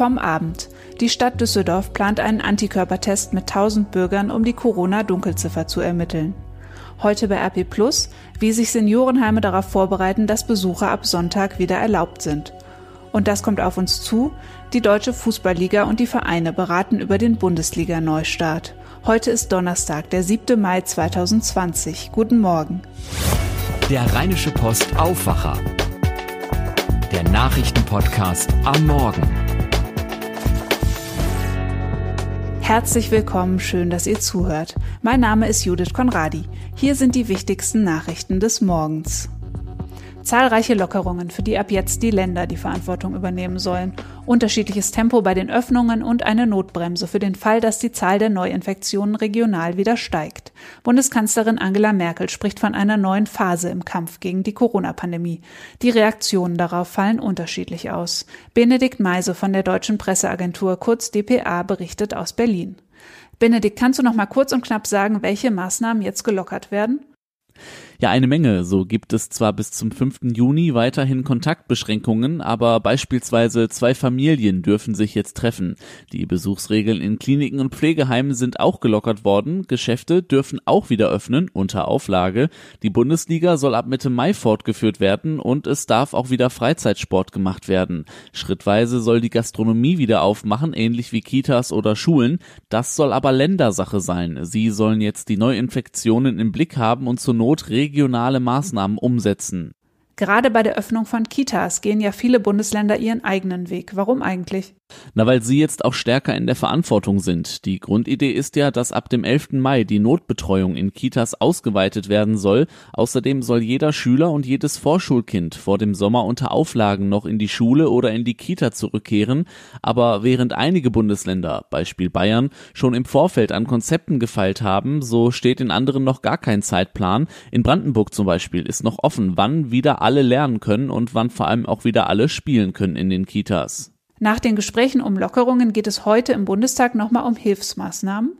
Vom Abend. Die Stadt Düsseldorf plant einen Antikörpertest mit 1000 Bürgern, um die Corona-Dunkelziffer zu ermitteln. Heute bei RP Plus, wie sich Seniorenheime darauf vorbereiten, dass Besucher ab Sonntag wieder erlaubt sind. Und das kommt auf uns zu. Die Deutsche Fußballliga und die Vereine beraten über den Bundesliga-Neustart. Heute ist Donnerstag, der 7. Mai 2020. Guten Morgen. Der Rheinische Post Aufwacher. Der Nachrichtenpodcast am Morgen. Herzlich willkommen, schön, dass ihr zuhört. Mein Name ist Judith Konradi. Hier sind die wichtigsten Nachrichten des Morgens. Zahlreiche Lockerungen, für die ab jetzt die Länder die Verantwortung übernehmen sollen. Unterschiedliches Tempo bei den Öffnungen und eine Notbremse für den Fall, dass die Zahl der Neuinfektionen regional wieder steigt. Bundeskanzlerin Angela Merkel spricht von einer neuen Phase im Kampf gegen die Corona-Pandemie. Die Reaktionen darauf fallen unterschiedlich aus. Benedikt Meise von der Deutschen Presseagentur kurz DPA berichtet aus Berlin. Benedikt, kannst du noch mal kurz und knapp sagen, welche Maßnahmen jetzt gelockert werden? Ja, eine Menge. So gibt es zwar bis zum 5. Juni weiterhin Kontaktbeschränkungen, aber beispielsweise zwei Familien dürfen sich jetzt treffen. Die Besuchsregeln in Kliniken und Pflegeheimen sind auch gelockert worden. Geschäfte dürfen auch wieder öffnen, unter Auflage. Die Bundesliga soll ab Mitte Mai fortgeführt werden und es darf auch wieder Freizeitsport gemacht werden. Schrittweise soll die Gastronomie wieder aufmachen, ähnlich wie Kitas oder Schulen. Das soll aber Ländersache sein. Sie sollen jetzt die Neuinfektionen im Blick haben und zur Not regeln regionale Maßnahmen umsetzen. Gerade bei der Öffnung von Kitas gehen ja viele Bundesländer ihren eigenen Weg. Warum eigentlich? Na, weil sie jetzt auch stärker in der Verantwortung sind. Die Grundidee ist ja, dass ab dem 11. Mai die Notbetreuung in Kitas ausgeweitet werden soll. Außerdem soll jeder Schüler und jedes Vorschulkind vor dem Sommer unter Auflagen noch in die Schule oder in die Kita zurückkehren. Aber während einige Bundesländer, Beispiel Bayern, schon im Vorfeld an Konzepten gefeilt haben, so steht in anderen noch gar kein Zeitplan. In Brandenburg zum Beispiel ist noch offen, wann wieder alle lernen können und wann vor allem auch wieder alle spielen können in den Kitas. Nach den Gesprächen um Lockerungen geht es heute im Bundestag nochmal um Hilfsmaßnahmen.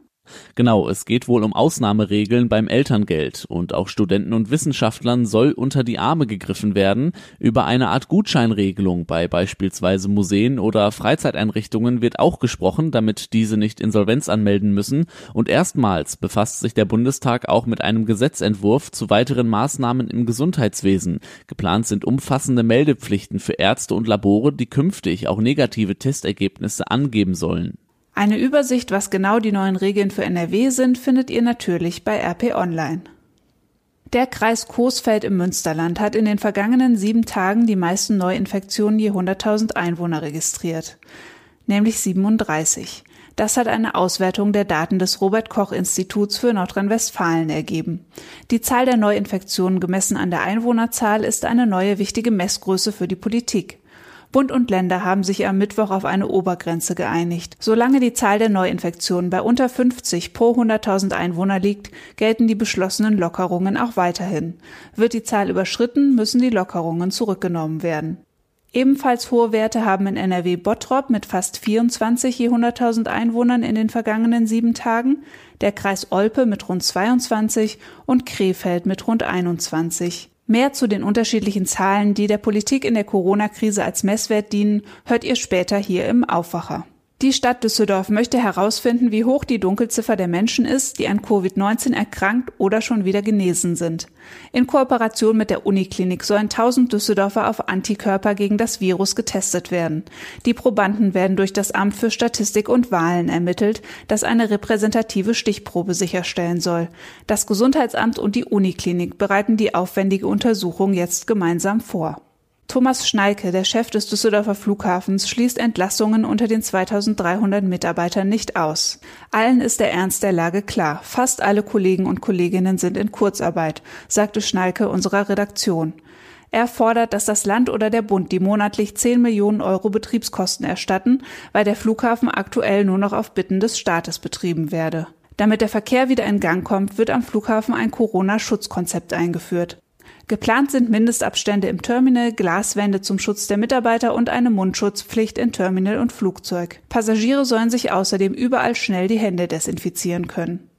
Genau, es geht wohl um Ausnahmeregeln beim Elterngeld und auch Studenten und Wissenschaftlern soll unter die Arme gegriffen werden. Über eine Art Gutscheinregelung bei beispielsweise Museen oder Freizeiteinrichtungen wird auch gesprochen, damit diese nicht Insolvenz anmelden müssen. Und erstmals befasst sich der Bundestag auch mit einem Gesetzentwurf zu weiteren Maßnahmen im Gesundheitswesen. Geplant sind umfassende Meldepflichten für Ärzte und Labore, die künftig auch negative Testergebnisse angeben sollen. Eine Übersicht, was genau die neuen Regeln für NRW sind, findet ihr natürlich bei RP Online. Der Kreis Coesfeld im Münsterland hat in den vergangenen sieben Tagen die meisten Neuinfektionen je 100.000 Einwohner registriert, nämlich 37. Das hat eine Auswertung der Daten des Robert Koch Instituts für Nordrhein-Westfalen ergeben. Die Zahl der Neuinfektionen gemessen an der Einwohnerzahl ist eine neue wichtige Messgröße für die Politik. Bund und Länder haben sich am Mittwoch auf eine Obergrenze geeinigt. Solange die Zahl der Neuinfektionen bei unter 50 pro 100.000 Einwohner liegt, gelten die beschlossenen Lockerungen auch weiterhin. Wird die Zahl überschritten, müssen die Lockerungen zurückgenommen werden. Ebenfalls hohe Werte haben in NRW Bottrop mit fast 24 je 100.000 Einwohnern in den vergangenen sieben Tagen, der Kreis Olpe mit rund 22 und Krefeld mit rund 21. Mehr zu den unterschiedlichen Zahlen, die der Politik in der Corona-Krise als Messwert dienen, hört ihr später hier im Aufwacher. Die Stadt Düsseldorf möchte herausfinden, wie hoch die Dunkelziffer der Menschen ist, die an Covid-19 erkrankt oder schon wieder genesen sind. In Kooperation mit der Uniklinik sollen 1000 Düsseldorfer auf Antikörper gegen das Virus getestet werden. Die Probanden werden durch das Amt für Statistik und Wahlen ermittelt, das eine repräsentative Stichprobe sicherstellen soll. Das Gesundheitsamt und die Uniklinik bereiten die aufwendige Untersuchung jetzt gemeinsam vor. Thomas Schneike, der Chef des Düsseldorfer Flughafens, schließt Entlassungen unter den 2300 Mitarbeitern nicht aus. Allen ist der Ernst der Lage klar. Fast alle Kollegen und Kolleginnen sind in Kurzarbeit, sagte Schneike unserer Redaktion. Er fordert, dass das Land oder der Bund die monatlich 10 Millionen Euro Betriebskosten erstatten, weil der Flughafen aktuell nur noch auf Bitten des Staates betrieben werde. Damit der Verkehr wieder in Gang kommt, wird am Flughafen ein Corona-Schutzkonzept eingeführt. Geplant sind Mindestabstände im Terminal, Glaswände zum Schutz der Mitarbeiter und eine Mundschutzpflicht in Terminal und Flugzeug. Passagiere sollen sich außerdem überall schnell die Hände desinfizieren können.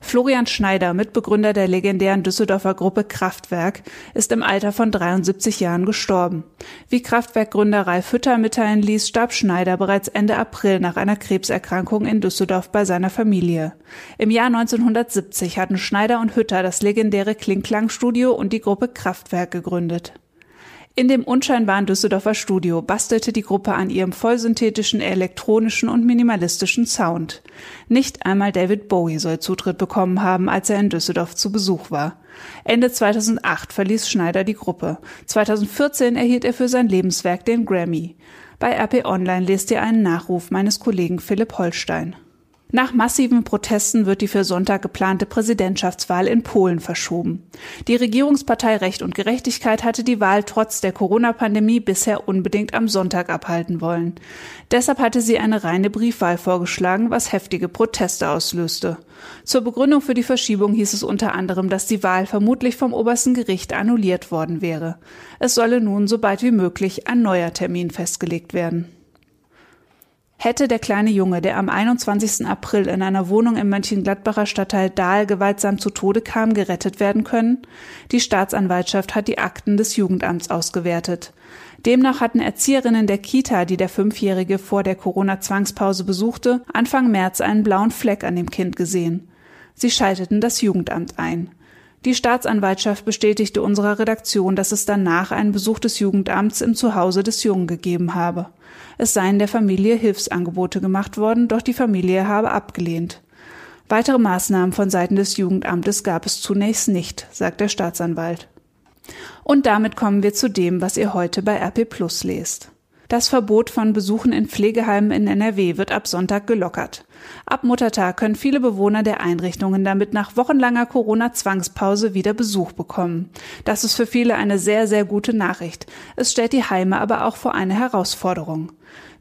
Florian Schneider, Mitbegründer der legendären Düsseldorfer Gruppe Kraftwerk, ist im Alter von 73 Jahren gestorben. Wie Kraftwerkgründer Ralf Hütter mitteilen ließ, starb Schneider bereits Ende April nach einer Krebserkrankung in Düsseldorf bei seiner Familie. Im Jahr 1970 hatten Schneider und Hütter das legendäre Klingklang-Studio und die Gruppe Kraftwerk gegründet. In dem unscheinbaren Düsseldorfer Studio bastelte die Gruppe an ihrem vollsynthetischen, elektronischen und minimalistischen Sound. Nicht einmal David Bowie soll Zutritt bekommen haben, als er in Düsseldorf zu Besuch war. Ende 2008 verließ Schneider die Gruppe. 2014 erhielt er für sein Lebenswerk den Grammy. Bei RP Online lest ihr einen Nachruf meines Kollegen Philipp Holstein. Nach massiven Protesten wird die für Sonntag geplante Präsidentschaftswahl in Polen verschoben. Die Regierungspartei Recht und Gerechtigkeit hatte die Wahl trotz der Corona-Pandemie bisher unbedingt am Sonntag abhalten wollen. Deshalb hatte sie eine reine Briefwahl vorgeschlagen, was heftige Proteste auslöste. Zur Begründung für die Verschiebung hieß es unter anderem, dass die Wahl vermutlich vom obersten Gericht annulliert worden wäre. Es solle nun so bald wie möglich ein neuer Termin festgelegt werden. Hätte der kleine Junge, der am 21. April in einer Wohnung im Mönchengladbacher Stadtteil Dahl gewaltsam zu Tode kam, gerettet werden können? Die Staatsanwaltschaft hat die Akten des Jugendamts ausgewertet. Demnach hatten Erzieherinnen der Kita, die der Fünfjährige vor der Corona-Zwangspause besuchte, Anfang März einen blauen Fleck an dem Kind gesehen. Sie schalteten das Jugendamt ein. Die Staatsanwaltschaft bestätigte unserer Redaktion, dass es danach einen Besuch des Jugendamts im Zuhause des Jungen gegeben habe. Es seien der Familie Hilfsangebote gemacht worden, doch die Familie habe abgelehnt. Weitere Maßnahmen von Seiten des Jugendamtes gab es zunächst nicht, sagt der Staatsanwalt. Und damit kommen wir zu dem, was ihr heute bei RP Plus lest. Das Verbot von Besuchen in Pflegeheimen in NRW wird ab Sonntag gelockert. Ab Muttertag können viele Bewohner der Einrichtungen damit nach wochenlanger Corona-Zwangspause wieder Besuch bekommen. Das ist für viele eine sehr, sehr gute Nachricht. Es stellt die Heime aber auch vor eine Herausforderung.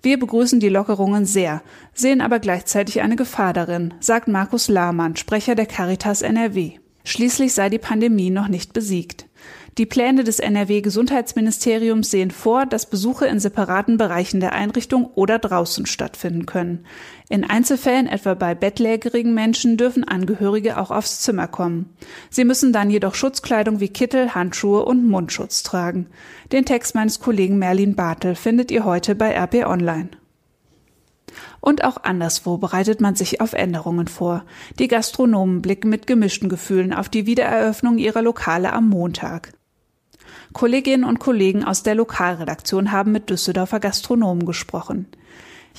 Wir begrüßen die Lockerungen sehr, sehen aber gleichzeitig eine Gefahr darin, sagt Markus Lahmann, Sprecher der Caritas NRW. Schließlich sei die Pandemie noch nicht besiegt. Die Pläne des NRW-Gesundheitsministeriums sehen vor, dass Besuche in separaten Bereichen der Einrichtung oder draußen stattfinden können. In Einzelfällen, etwa bei bettlägerigen Menschen, dürfen Angehörige auch aufs Zimmer kommen. Sie müssen dann jedoch Schutzkleidung wie Kittel, Handschuhe und Mundschutz tragen. Den Text meines Kollegen Merlin Bartel findet ihr heute bei RP Online. Und auch anderswo bereitet man sich auf Änderungen vor. Die Gastronomen blicken mit gemischten Gefühlen auf die Wiedereröffnung ihrer Lokale am Montag. Kolleginnen und Kollegen aus der Lokalredaktion haben mit Düsseldorfer Gastronomen gesprochen.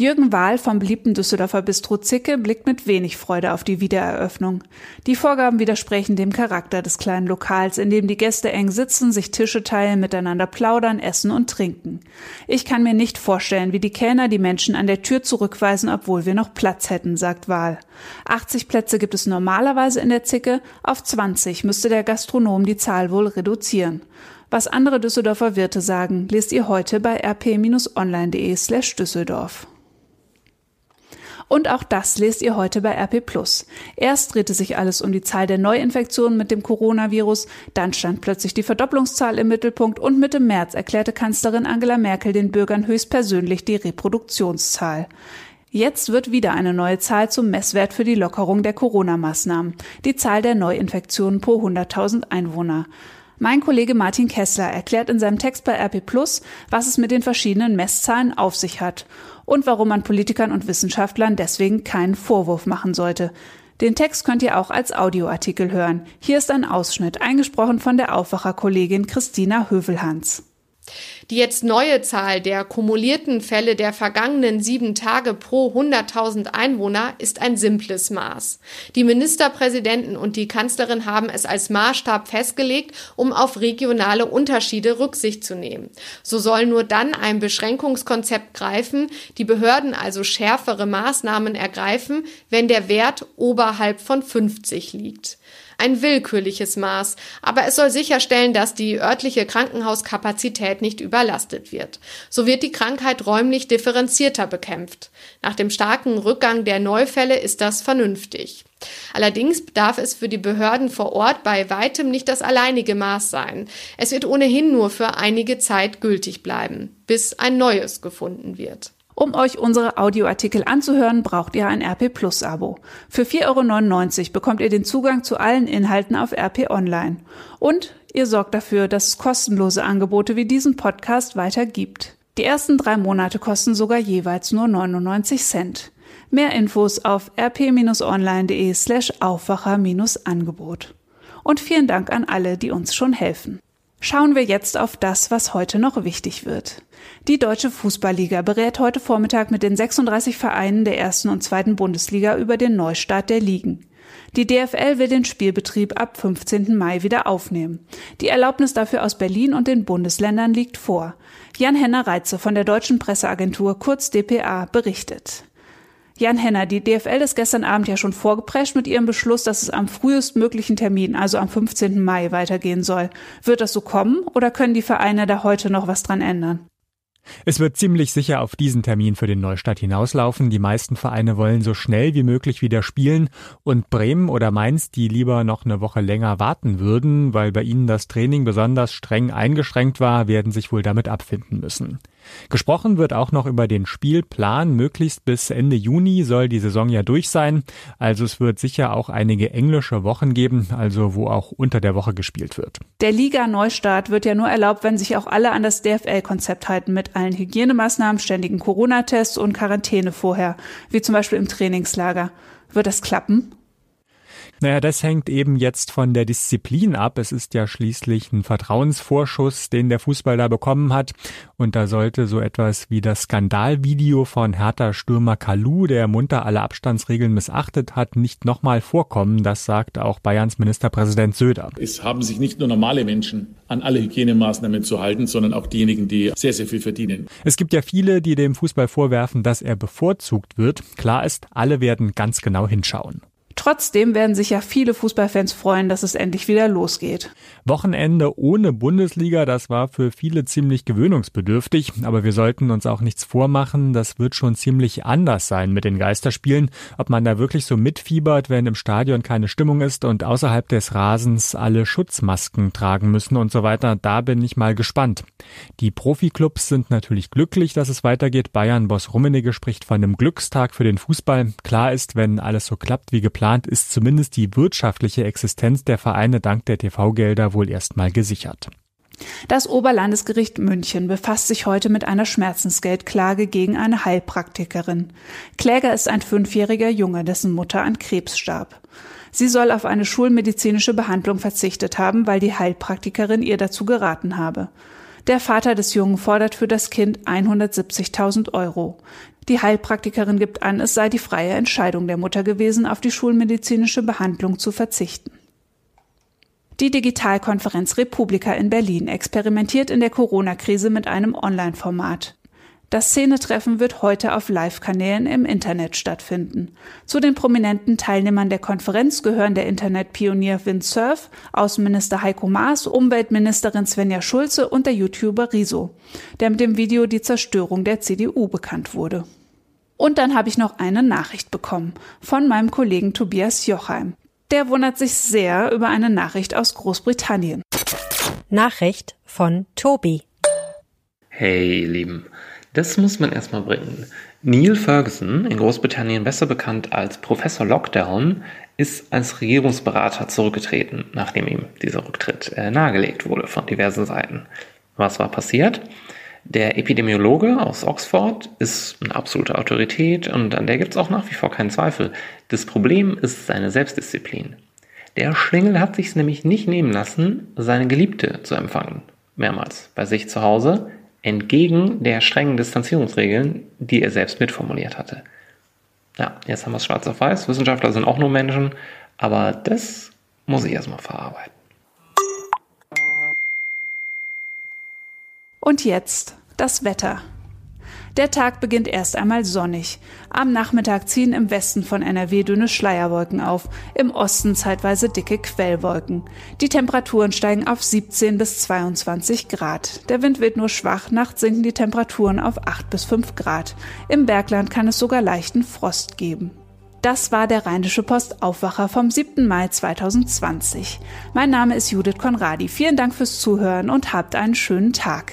Jürgen Wahl vom beliebten Düsseldorfer Bistro Zicke blickt mit wenig Freude auf die Wiedereröffnung. Die Vorgaben widersprechen dem Charakter des kleinen Lokals, in dem die Gäste eng sitzen, sich Tische teilen, miteinander plaudern, essen und trinken. Ich kann mir nicht vorstellen, wie die Kellner die Menschen an der Tür zurückweisen, obwohl wir noch Platz hätten, sagt Wahl. 80 Plätze gibt es normalerweise in der Zicke, auf 20 müsste der Gastronom die Zahl wohl reduzieren. Was andere Düsseldorfer Wirte sagen, lest ihr heute bei rp-online.de slash Düsseldorf. Und auch das lest ihr heute bei RP Erst drehte sich alles um die Zahl der Neuinfektionen mit dem Coronavirus, dann stand plötzlich die Verdopplungszahl im Mittelpunkt und Mitte März erklärte Kanzlerin Angela Merkel den Bürgern höchstpersönlich die Reproduktionszahl. Jetzt wird wieder eine neue Zahl zum Messwert für die Lockerung der Corona-Maßnahmen, die Zahl der Neuinfektionen pro 100.000 Einwohner. Mein Kollege Martin Kessler erklärt in seinem Text bei RP Plus, was es mit den verschiedenen Messzahlen auf sich hat und warum man Politikern und Wissenschaftlern deswegen keinen Vorwurf machen sollte. Den Text könnt ihr auch als Audioartikel hören. Hier ist ein Ausschnitt, eingesprochen von der Aufwacherkollegin Christina Hövelhans. Die jetzt neue Zahl der kumulierten Fälle der vergangenen sieben Tage pro 100.000 Einwohner ist ein simples Maß. Die Ministerpräsidenten und die Kanzlerin haben es als Maßstab festgelegt, um auf regionale Unterschiede Rücksicht zu nehmen. So soll nur dann ein Beschränkungskonzept greifen, die Behörden also schärfere Maßnahmen ergreifen, wenn der Wert oberhalb von 50 liegt ein willkürliches Maß, aber es soll sicherstellen, dass die örtliche Krankenhauskapazität nicht überlastet wird. So wird die Krankheit räumlich differenzierter bekämpft. Nach dem starken Rückgang der Neufälle ist das vernünftig. Allerdings darf es für die Behörden vor Ort bei weitem nicht das alleinige Maß sein. Es wird ohnehin nur für einige Zeit gültig bleiben, bis ein neues gefunden wird. Um euch unsere Audioartikel anzuhören, braucht ihr ein RP Plus Abo. Für 4,99 Euro bekommt ihr den Zugang zu allen Inhalten auf RP Online. Und ihr sorgt dafür, dass es kostenlose Angebote wie diesen Podcast weiter gibt. Die ersten drei Monate kosten sogar jeweils nur 99 Cent. Mehr Infos auf rp-online.de slash Aufwacher-Angebot. Und vielen Dank an alle, die uns schon helfen. Schauen wir jetzt auf das, was heute noch wichtig wird. Die Deutsche Fußballliga berät heute Vormittag mit den 36 Vereinen der ersten und zweiten Bundesliga über den Neustart der Ligen. Die DFL will den Spielbetrieb ab 15. Mai wieder aufnehmen. Die Erlaubnis dafür aus Berlin und den Bundesländern liegt vor. Jan-Henner Reitze von der Deutschen Presseagentur kurz dpa berichtet. Jan Henner, die DFL ist gestern Abend ja schon vorgeprescht mit ihrem Beschluss, dass es am frühestmöglichen Termin, also am 15. Mai, weitergehen soll. Wird das so kommen oder können die Vereine da heute noch was dran ändern? Es wird ziemlich sicher auf diesen Termin für den Neustart hinauslaufen. Die meisten Vereine wollen so schnell wie möglich wieder spielen und Bremen oder Mainz, die lieber noch eine Woche länger warten würden, weil bei ihnen das Training besonders streng eingeschränkt war, werden sich wohl damit abfinden müssen. Gesprochen wird auch noch über den Spielplan. Möglichst bis Ende Juni soll die Saison ja durch sein. Also es wird sicher auch einige englische Wochen geben, also wo auch unter der Woche gespielt wird. Der Liga-Neustart wird ja nur erlaubt, wenn sich auch alle an das DFL-Konzept halten mit allen Hygienemaßnahmen, ständigen Corona-Tests und Quarantäne vorher, wie zum Beispiel im Trainingslager. Wird das klappen? Naja, das hängt eben jetzt von der Disziplin ab. Es ist ja schließlich ein Vertrauensvorschuss, den der Fußball da bekommen hat. Und da sollte so etwas wie das Skandalvideo von Hertha-Stürmer Kalu, der munter alle Abstandsregeln missachtet hat, nicht nochmal vorkommen. Das sagt auch Bayerns Ministerpräsident Söder. Es haben sich nicht nur normale Menschen an alle Hygienemaßnahmen zu halten, sondern auch diejenigen, die sehr, sehr viel verdienen. Es gibt ja viele, die dem Fußball vorwerfen, dass er bevorzugt wird. Klar ist, alle werden ganz genau hinschauen. Trotzdem werden sich ja viele Fußballfans freuen, dass es endlich wieder losgeht. Wochenende ohne Bundesliga, das war für viele ziemlich gewöhnungsbedürftig, aber wir sollten uns auch nichts vormachen, das wird schon ziemlich anders sein mit den Geisterspielen, ob man da wirklich so mitfiebert, wenn im Stadion keine Stimmung ist und außerhalb des Rasens alle Schutzmasken tragen müssen und so weiter, da bin ich mal gespannt. Die Profiklubs sind natürlich glücklich, dass es weitergeht. Bayern-Boss Rummenigge spricht von einem Glückstag für den Fußball. Klar ist, wenn alles so klappt wie geplant, geplant ist zumindest die wirtschaftliche Existenz der Vereine dank der TV-Gelder wohl erstmal gesichert. Das Oberlandesgericht München befasst sich heute mit einer Schmerzensgeldklage gegen eine Heilpraktikerin. Kläger ist ein fünfjähriger Junge, dessen Mutter an Krebs starb. Sie soll auf eine schulmedizinische Behandlung verzichtet haben, weil die Heilpraktikerin ihr dazu geraten habe. Der Vater des Jungen fordert für das Kind 170.000 Euro. Die Heilpraktikerin gibt an, es sei die freie Entscheidung der Mutter gewesen, auf die schulmedizinische Behandlung zu verzichten. Die Digitalkonferenz Republika in Berlin experimentiert in der Corona-Krise mit einem Online-Format. Das Szenetreffen wird heute auf Live-Kanälen im Internet stattfinden. Zu den prominenten Teilnehmern der Konferenz gehören der Internetpionier Windsurf, Außenminister Heiko Maas, Umweltministerin Svenja Schulze und der YouTuber Riso, der mit dem Video die Zerstörung der CDU bekannt wurde. Und dann habe ich noch eine Nachricht bekommen von meinem Kollegen Tobias Jochheim. Der wundert sich sehr über eine Nachricht aus Großbritannien. Nachricht von Tobi. Hey, ihr Lieben. Das muss man erstmal bringen. Neil Ferguson, in Großbritannien besser bekannt als Professor Lockdown, ist als Regierungsberater zurückgetreten, nachdem ihm dieser Rücktritt äh, nahegelegt wurde von diversen Seiten. Was war passiert? Der Epidemiologe aus Oxford ist eine absolute Autorität und an der gibt es auch nach wie vor keinen Zweifel. Das Problem ist seine Selbstdisziplin. Der Schlingel hat sich nämlich nicht nehmen lassen, seine Geliebte zu empfangen. Mehrmals bei sich zu Hause, entgegen der strengen Distanzierungsregeln, die er selbst mitformuliert hatte. Ja, jetzt haben wir es schwarz auf weiß. Wissenschaftler sind auch nur Menschen, aber das muss ich erstmal verarbeiten. Und jetzt das Wetter. Der Tag beginnt erst einmal sonnig. Am Nachmittag ziehen im Westen von NRW dünne Schleierwolken auf, im Osten zeitweise dicke Quellwolken. Die Temperaturen steigen auf 17 bis 22 Grad. Der Wind weht nur schwach, nachts sinken die Temperaturen auf 8 bis 5 Grad. Im Bergland kann es sogar leichten Frost geben. Das war der Rheinische Post Aufwacher vom 7. Mai 2020. Mein Name ist Judith Konradi. Vielen Dank fürs Zuhören und habt einen schönen Tag.